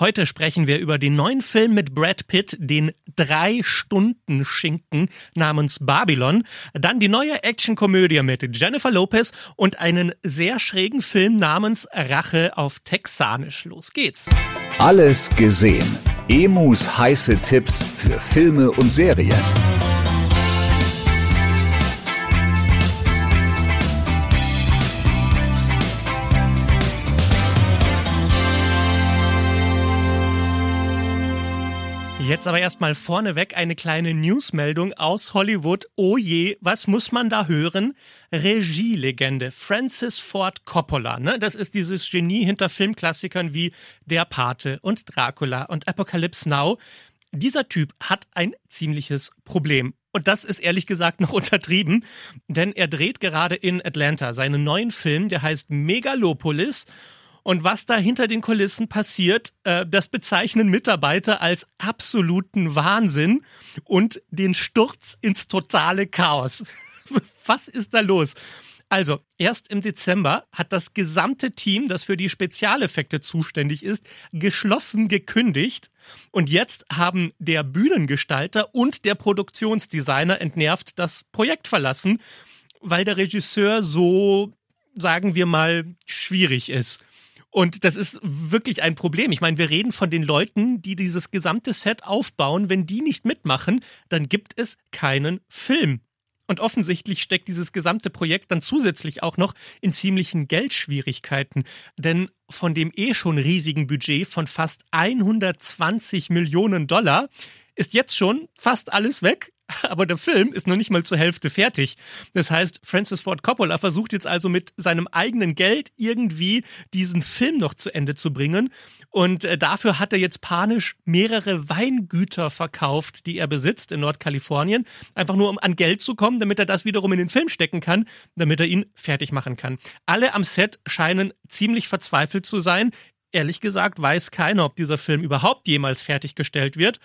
Heute sprechen wir über den neuen Film mit Brad Pitt, den Drei-Stunden-Schinken namens Babylon, dann die neue Actionkomödie mit Jennifer Lopez und einen sehr schrägen Film namens Rache auf Texanisch. Los geht's. Alles gesehen. Emus heiße Tipps für Filme und Serien. Jetzt aber erstmal vorneweg eine kleine Newsmeldung aus Hollywood. Oh je, was muss man da hören? Regielegende Francis Ford Coppola, ne? Das ist dieses Genie hinter Filmklassikern wie Der Pate und Dracula und Apocalypse Now. Dieser Typ hat ein ziemliches Problem. Und das ist ehrlich gesagt noch untertrieben, denn er dreht gerade in Atlanta seinen neuen Film, der heißt Megalopolis. Und was da hinter den Kulissen passiert, äh, das bezeichnen Mitarbeiter als absoluten Wahnsinn und den Sturz ins totale Chaos. was ist da los? Also, erst im Dezember hat das gesamte Team, das für die Spezialeffekte zuständig ist, geschlossen gekündigt. Und jetzt haben der Bühnengestalter und der Produktionsdesigner entnervt das Projekt verlassen, weil der Regisseur so, sagen wir mal, schwierig ist. Und das ist wirklich ein Problem. Ich meine, wir reden von den Leuten, die dieses gesamte Set aufbauen. Wenn die nicht mitmachen, dann gibt es keinen Film. Und offensichtlich steckt dieses gesamte Projekt dann zusätzlich auch noch in ziemlichen Geldschwierigkeiten. Denn von dem eh schon riesigen Budget von fast 120 Millionen Dollar ist jetzt schon fast alles weg. Aber der Film ist noch nicht mal zur Hälfte fertig. Das heißt, Francis Ford Coppola versucht jetzt also mit seinem eigenen Geld irgendwie diesen Film noch zu Ende zu bringen. Und äh, dafür hat er jetzt panisch mehrere Weingüter verkauft, die er besitzt in Nordkalifornien. Einfach nur, um an Geld zu kommen, damit er das wiederum in den Film stecken kann, damit er ihn fertig machen kann. Alle am Set scheinen ziemlich verzweifelt zu sein. Ehrlich gesagt weiß keiner, ob dieser Film überhaupt jemals fertiggestellt wird.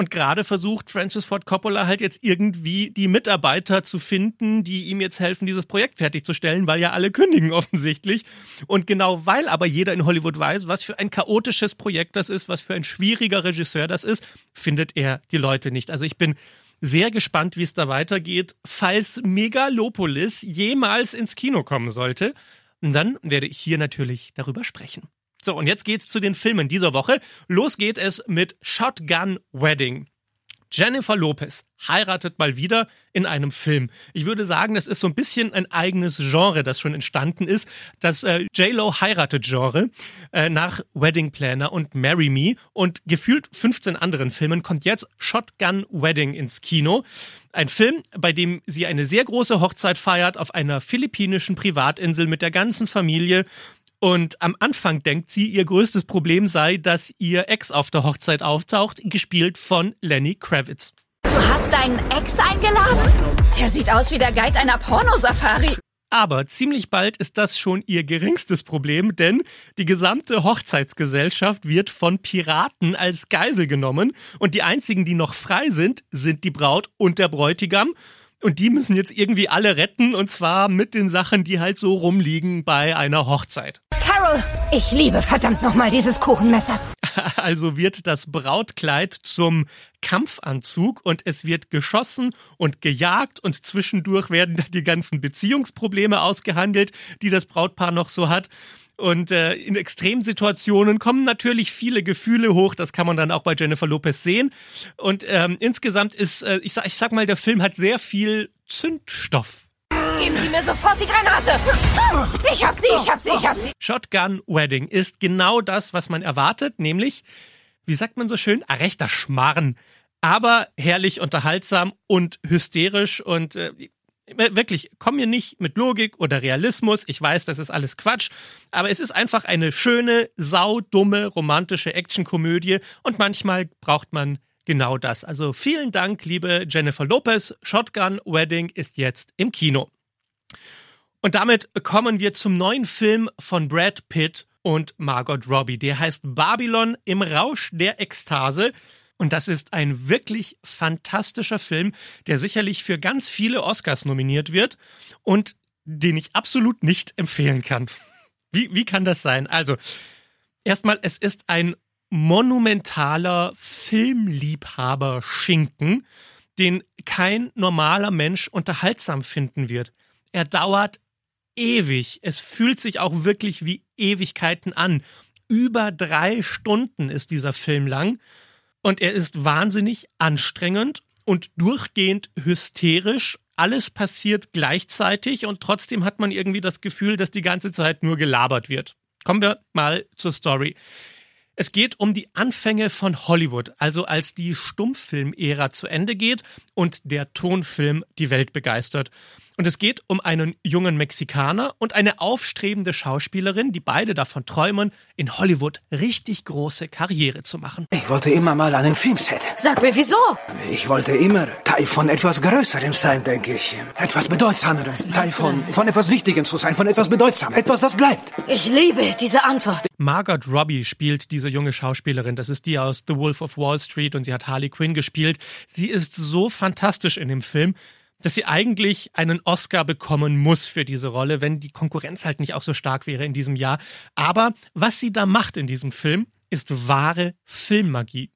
Und gerade versucht Francis Ford Coppola halt jetzt irgendwie die Mitarbeiter zu finden, die ihm jetzt helfen, dieses Projekt fertigzustellen, weil ja alle kündigen offensichtlich. Und genau weil aber jeder in Hollywood weiß, was für ein chaotisches Projekt das ist, was für ein schwieriger Regisseur das ist, findet er die Leute nicht. Also ich bin sehr gespannt, wie es da weitergeht, falls Megalopolis jemals ins Kino kommen sollte. Und dann werde ich hier natürlich darüber sprechen. So, und jetzt geht's zu den Filmen dieser Woche. Los geht es mit Shotgun Wedding. Jennifer Lopez heiratet mal wieder in einem Film. Ich würde sagen, das ist so ein bisschen ein eigenes Genre, das schon entstanden ist. Das äh, J-Lo heiratet Genre äh, nach Wedding Planner und Marry Me und gefühlt 15 anderen Filmen kommt jetzt Shotgun Wedding ins Kino. Ein Film, bei dem sie eine sehr große Hochzeit feiert auf einer philippinischen Privatinsel mit der ganzen Familie und am Anfang denkt sie, ihr größtes Problem sei, dass ihr Ex auf der Hochzeit auftaucht, gespielt von Lenny Kravitz. Du hast deinen Ex eingeladen? Der sieht aus wie der Guide einer Pornosafari. Aber ziemlich bald ist das schon ihr geringstes Problem, denn die gesamte Hochzeitsgesellschaft wird von Piraten als Geisel genommen und die einzigen, die noch frei sind, sind die Braut und der Bräutigam. Und die müssen jetzt irgendwie alle retten und zwar mit den Sachen, die halt so rumliegen bei einer Hochzeit. Ich liebe verdammt nochmal dieses Kuchenmesser. Also wird das Brautkleid zum Kampfanzug und es wird geschossen und gejagt und zwischendurch werden da die ganzen Beziehungsprobleme ausgehandelt, die das Brautpaar noch so hat. Und äh, in Extremsituationen kommen natürlich viele Gefühle hoch. Das kann man dann auch bei Jennifer Lopez sehen. Und ähm, insgesamt ist, äh, ich, sag, ich sag mal, der Film hat sehr viel Zündstoff. Geben Sie mir sofort die Granate. Ich hab sie, ich hab sie, ich hab sie. Shotgun Wedding ist genau das, was man erwartet, nämlich, wie sagt man so schön, ein rechter Schmarren. Aber herrlich unterhaltsam und hysterisch und äh, wirklich, komm mir nicht mit Logik oder Realismus. Ich weiß, das ist alles Quatsch. Aber es ist einfach eine schöne, saudumme, romantische Actionkomödie. Und manchmal braucht man genau das. Also vielen Dank, liebe Jennifer Lopez. Shotgun Wedding ist jetzt im Kino. Und damit kommen wir zum neuen Film von Brad Pitt und Margot Robbie. Der heißt Babylon im Rausch der Ekstase. Und das ist ein wirklich fantastischer Film, der sicherlich für ganz viele Oscars nominiert wird und den ich absolut nicht empfehlen kann. Wie, wie kann das sein? Also, erstmal, es ist ein monumentaler Filmliebhaber-Schinken, den kein normaler Mensch unterhaltsam finden wird. Er dauert ewig. Es fühlt sich auch wirklich wie Ewigkeiten an. Über drei Stunden ist dieser Film lang und er ist wahnsinnig anstrengend und durchgehend hysterisch. Alles passiert gleichzeitig und trotzdem hat man irgendwie das Gefühl, dass die ganze Zeit nur gelabert wird. Kommen wir mal zur Story. Es geht um die Anfänge von Hollywood, also als die Stummfilmära zu Ende geht und der Tonfilm die Welt begeistert. Und es geht um einen jungen Mexikaner und eine aufstrebende Schauspielerin, die beide davon träumen, in Hollywood richtig große Karriere zu machen. Ich wollte immer mal einen Filmset. Sag mir, wieso? Ich wollte immer Teil von etwas Größerem sein, denke ich. Etwas Bedeutsamerem. Teil von, von etwas Wichtigem zu sein, von etwas Bedeutsamem. Etwas, das bleibt. Ich liebe diese Antwort. Margot Robbie spielt diese junge Schauspielerin. Das ist die aus The Wolf of Wall Street und sie hat Harley Quinn gespielt. Sie ist so fantastisch in dem Film dass sie eigentlich einen Oscar bekommen muss für diese Rolle, wenn die Konkurrenz halt nicht auch so stark wäre in diesem Jahr. Aber was sie da macht in diesem Film, ist wahre Filmmagie.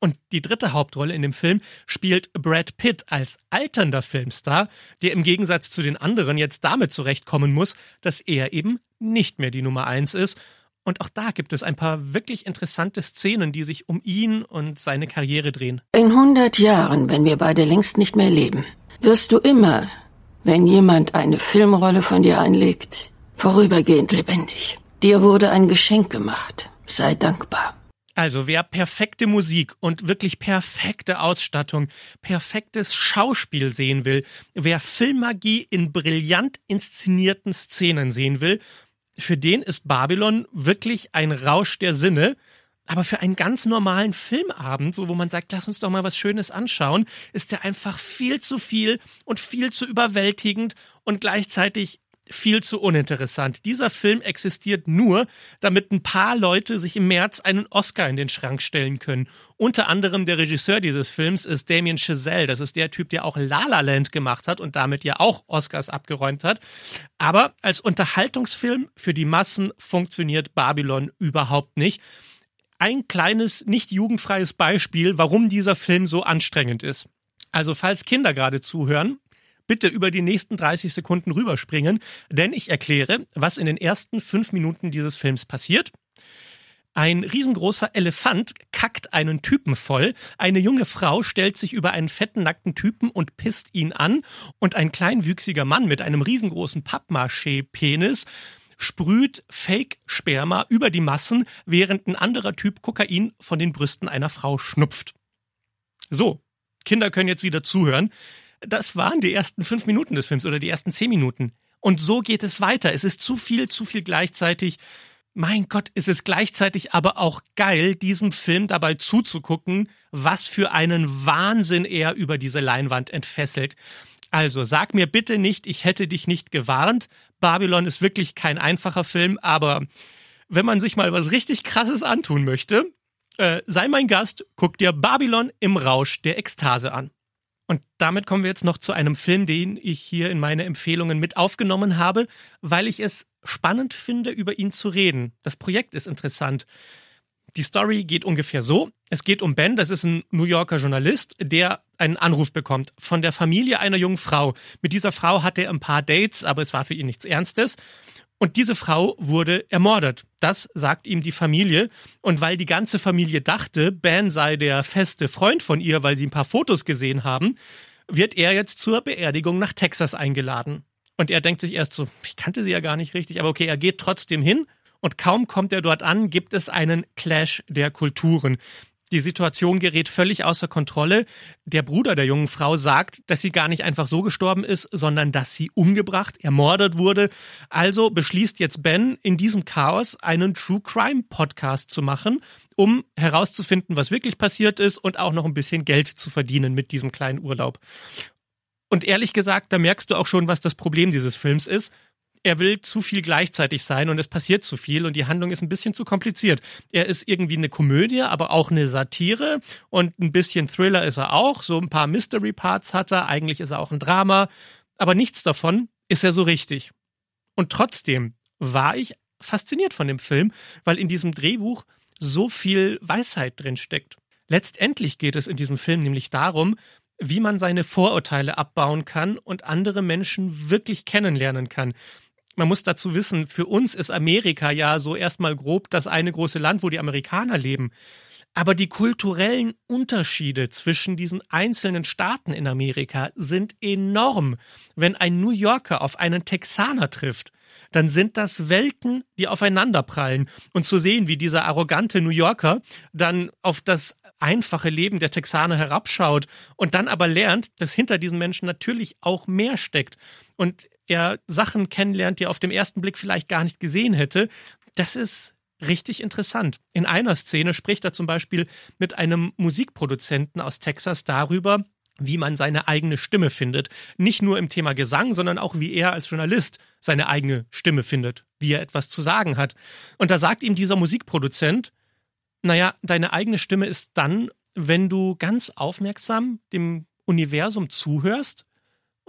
Und die dritte Hauptrolle in dem Film spielt Brad Pitt als alternder Filmstar, der im Gegensatz zu den anderen jetzt damit zurechtkommen muss, dass er eben nicht mehr die Nummer eins ist. Und auch da gibt es ein paar wirklich interessante Szenen, die sich um ihn und seine Karriere drehen. In 100 Jahren, wenn wir beide längst nicht mehr leben, wirst du immer, wenn jemand eine Filmrolle von dir einlegt, vorübergehend lebendig. Dir wurde ein Geschenk gemacht. Sei dankbar. Also wer perfekte Musik und wirklich perfekte Ausstattung, perfektes Schauspiel sehen will, wer Filmmagie in brillant inszenierten Szenen sehen will, für den ist Babylon wirklich ein Rausch der Sinne. Aber für einen ganz normalen Filmabend, so wo man sagt, lass uns doch mal was Schönes anschauen, ist der einfach viel zu viel und viel zu überwältigend und gleichzeitig viel zu uninteressant. Dieser Film existiert nur, damit ein paar Leute sich im März einen Oscar in den Schrank stellen können. Unter anderem der Regisseur dieses Films ist Damien Chazelle. Das ist der Typ, der auch La La Land gemacht hat und damit ja auch Oscars abgeräumt hat. Aber als Unterhaltungsfilm für die Massen funktioniert Babylon überhaupt nicht ein kleines, nicht jugendfreies Beispiel, warum dieser Film so anstrengend ist. Also falls Kinder gerade zuhören, bitte über die nächsten 30 Sekunden rüberspringen, denn ich erkläre, was in den ersten fünf Minuten dieses Films passiert. Ein riesengroßer Elefant kackt einen Typen voll, eine junge Frau stellt sich über einen fetten nackten Typen und pisst ihn an und ein kleinwüchsiger Mann mit einem riesengroßen Pappmaché-Penis sprüht Fake-Sperma über die Massen, während ein anderer Typ Kokain von den Brüsten einer Frau schnupft. So, Kinder können jetzt wieder zuhören. Das waren die ersten fünf Minuten des Films oder die ersten zehn Minuten. Und so geht es weiter. Es ist zu viel, zu viel gleichzeitig. Mein Gott, ist es gleichzeitig aber auch geil, diesem Film dabei zuzugucken, was für einen Wahnsinn er über diese Leinwand entfesselt. Also sag mir bitte nicht, ich hätte dich nicht gewarnt. Babylon ist wirklich kein einfacher Film, aber wenn man sich mal was richtig Krasses antun möchte, äh, sei mein Gast, guck dir Babylon im Rausch der Ekstase an. Und damit kommen wir jetzt noch zu einem Film, den ich hier in meine Empfehlungen mit aufgenommen habe, weil ich es spannend finde, über ihn zu reden. Das Projekt ist interessant. Die Story geht ungefähr so. Es geht um Ben, das ist ein New Yorker Journalist, der einen Anruf bekommt von der Familie einer jungen Frau. Mit dieser Frau hatte er ein paar Dates, aber es war für ihn nichts Ernstes. Und diese Frau wurde ermordet. Das sagt ihm die Familie. Und weil die ganze Familie dachte, Ben sei der feste Freund von ihr, weil sie ein paar Fotos gesehen haben, wird er jetzt zur Beerdigung nach Texas eingeladen. Und er denkt sich erst so, ich kannte sie ja gar nicht richtig, aber okay, er geht trotzdem hin und kaum kommt er dort an, gibt es einen Clash der Kulturen. Die Situation gerät völlig außer Kontrolle. Der Bruder der jungen Frau sagt, dass sie gar nicht einfach so gestorben ist, sondern dass sie umgebracht, ermordet wurde. Also beschließt jetzt Ben, in diesem Chaos einen True Crime Podcast zu machen, um herauszufinden, was wirklich passiert ist und auch noch ein bisschen Geld zu verdienen mit diesem kleinen Urlaub. Und ehrlich gesagt, da merkst du auch schon, was das Problem dieses Films ist er will zu viel gleichzeitig sein und es passiert zu viel und die Handlung ist ein bisschen zu kompliziert. Er ist irgendwie eine Komödie, aber auch eine Satire und ein bisschen Thriller ist er auch. So ein paar Mystery Parts hat er. Eigentlich ist er auch ein Drama, aber nichts davon ist er so richtig. Und trotzdem war ich fasziniert von dem Film, weil in diesem Drehbuch so viel Weisheit drin steckt. Letztendlich geht es in diesem Film nämlich darum, wie man seine Vorurteile abbauen kann und andere Menschen wirklich kennenlernen kann. Man muss dazu wissen, für uns ist Amerika ja so erstmal grob das eine große Land, wo die Amerikaner leben. Aber die kulturellen Unterschiede zwischen diesen einzelnen Staaten in Amerika sind enorm. Wenn ein New Yorker auf einen Texaner trifft, dann sind das Welten, die aufeinanderprallen. Und zu sehen, wie dieser arrogante New Yorker dann auf das einfache Leben der Texaner herabschaut und dann aber lernt, dass hinter diesen Menschen natürlich auch mehr steckt und er Sachen kennenlernt, die er auf dem ersten Blick vielleicht gar nicht gesehen hätte, das ist richtig interessant. In einer Szene spricht er zum Beispiel mit einem Musikproduzenten aus Texas darüber, wie man seine eigene Stimme findet. Nicht nur im Thema Gesang, sondern auch wie er als Journalist seine eigene Stimme findet, wie er etwas zu sagen hat. Und da sagt ihm dieser Musikproduzent, naja, deine eigene Stimme ist dann, wenn du ganz aufmerksam dem Universum zuhörst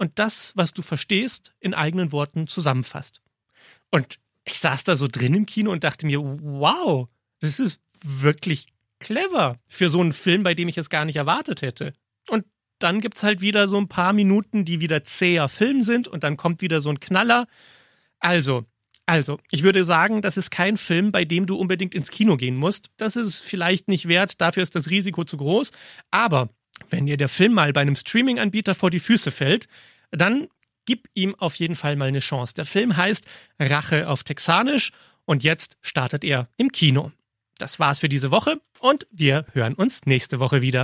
und das, was du verstehst, in eigenen Worten zusammenfasst. Und ich saß da so drin im Kino und dachte mir, wow, das ist wirklich clever für so einen Film, bei dem ich es gar nicht erwartet hätte. Und dann gibt es halt wieder so ein paar Minuten, die wieder zäher Film sind und dann kommt wieder so ein Knaller. Also, also, ich würde sagen, das ist kein Film, bei dem du unbedingt ins Kino gehen musst. Das ist vielleicht nicht wert, dafür ist das Risiko zu groß. Aber wenn dir der Film mal bei einem Streaming-Anbieter vor die Füße fällt, dann gib ihm auf jeden Fall mal eine Chance. Der Film heißt Rache auf Texanisch und jetzt startet er im Kino. Das war's für diese Woche und wir hören uns nächste Woche wieder.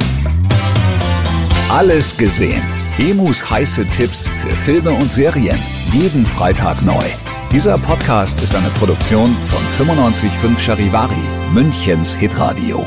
Alles gesehen. Emus heiße Tipps für Filme und Serien. Jeden Freitag neu. Dieser Podcast ist eine Produktion von 955 Charivari, Münchens Hitradio.